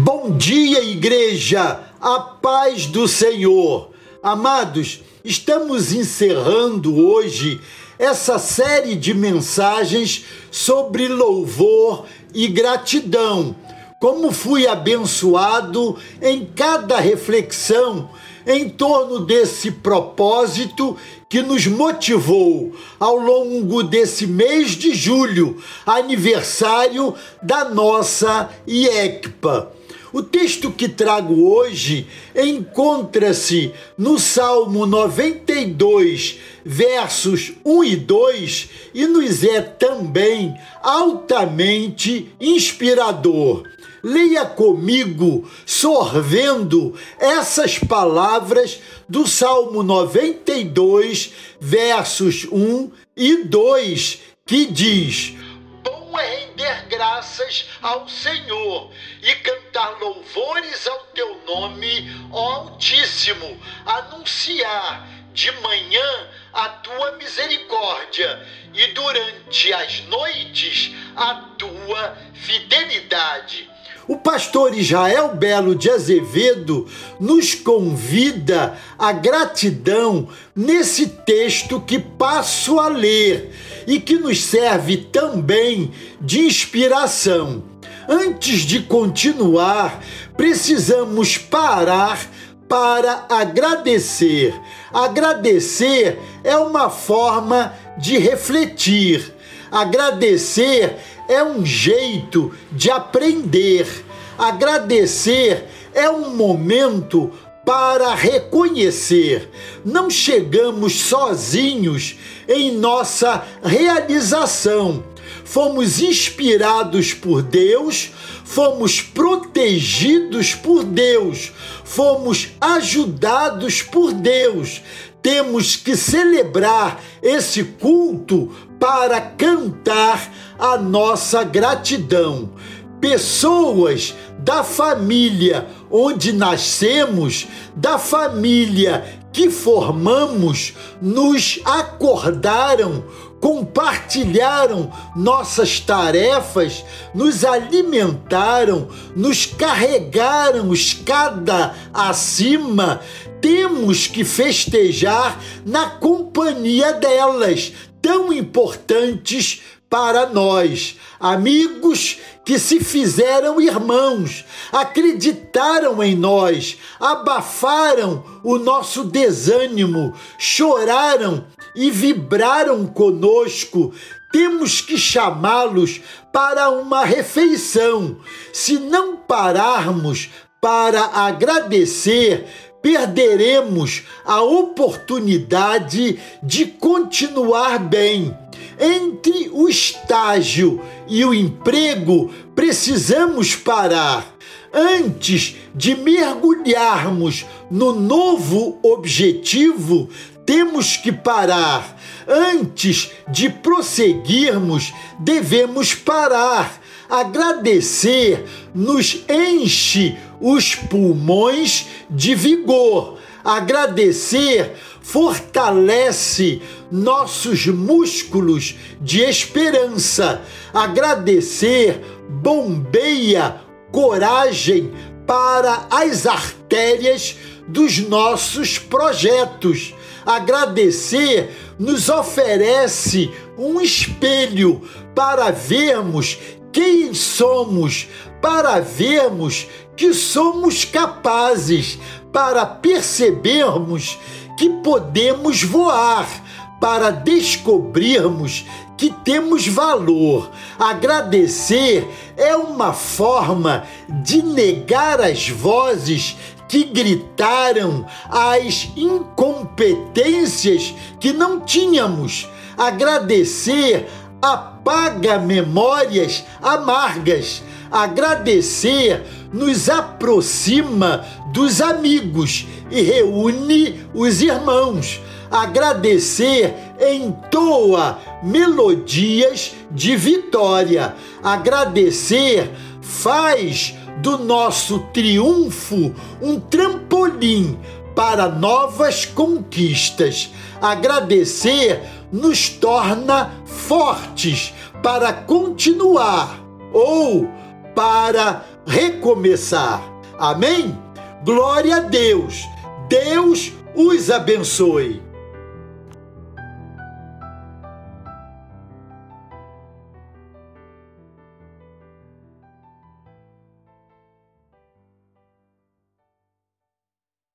Bom dia, igreja, a paz do Senhor. Amados, estamos encerrando hoje essa série de mensagens sobre louvor e gratidão. Como fui abençoado em cada reflexão em torno desse propósito que nos motivou ao longo desse mês de julho, aniversário da nossa IECPA. O texto que trago hoje encontra-se no Salmo 92, versos 1 e 2, e nos é também altamente inspirador. Leia comigo, sorvendo essas palavras do Salmo 92, versos 1 e 2, que diz: Bom é render graças ao Senhor e cantar louvores ao teu nome, ó Altíssimo, anunciar de manhã a tua misericórdia e durante as noites a tua fidelidade. O pastor Israel Belo de Azevedo nos convida à gratidão nesse texto que passo a ler e que nos serve também de inspiração. Antes de continuar, precisamos parar para agradecer. Agradecer é uma forma de refletir. Agradecer é um jeito de aprender. Agradecer é um momento para reconhecer. Não chegamos sozinhos em nossa realização. Fomos inspirados por Deus, fomos protegidos por Deus, fomos ajudados por Deus. Temos que celebrar esse culto para cantar a nossa gratidão. Pessoas da família onde nascemos, da família que formamos, nos acordaram, compartilharam nossas tarefas, nos alimentaram, nos carregaram escada acima. Temos que festejar na companhia delas, tão importantes para nós, amigos que se fizeram irmãos, acreditaram em nós, abafaram o nosso desânimo, choraram e vibraram conosco. Temos que chamá-los para uma refeição. Se não pararmos para agradecer, perderemos a oportunidade de continuar bem. Entre o estágio e o emprego, precisamos parar. Antes de mergulharmos no novo objetivo, temos que parar. Antes de prosseguirmos, devemos parar. Agradecer nos enche os pulmões de vigor. Agradecer fortalece nossos músculos de esperança. Agradecer bombeia coragem para as artérias dos nossos projetos. Agradecer nos oferece um espelho para vermos quem somos, para vermos que somos capazes, para percebermos que podemos voar, para descobrirmos que temos valor. Agradecer é uma forma de negar as vozes que gritaram as incompetências que não tínhamos. Agradecer apaga memórias amargas. Agradecer nos aproxima dos amigos e reúne os irmãos. Agradecer entoa melodias de vitória. Agradecer faz do nosso triunfo um trampolim para novas conquistas. Agradecer nos torna fortes para continuar ou para recomeçar. Amém? Glória a Deus. Deus os abençoe.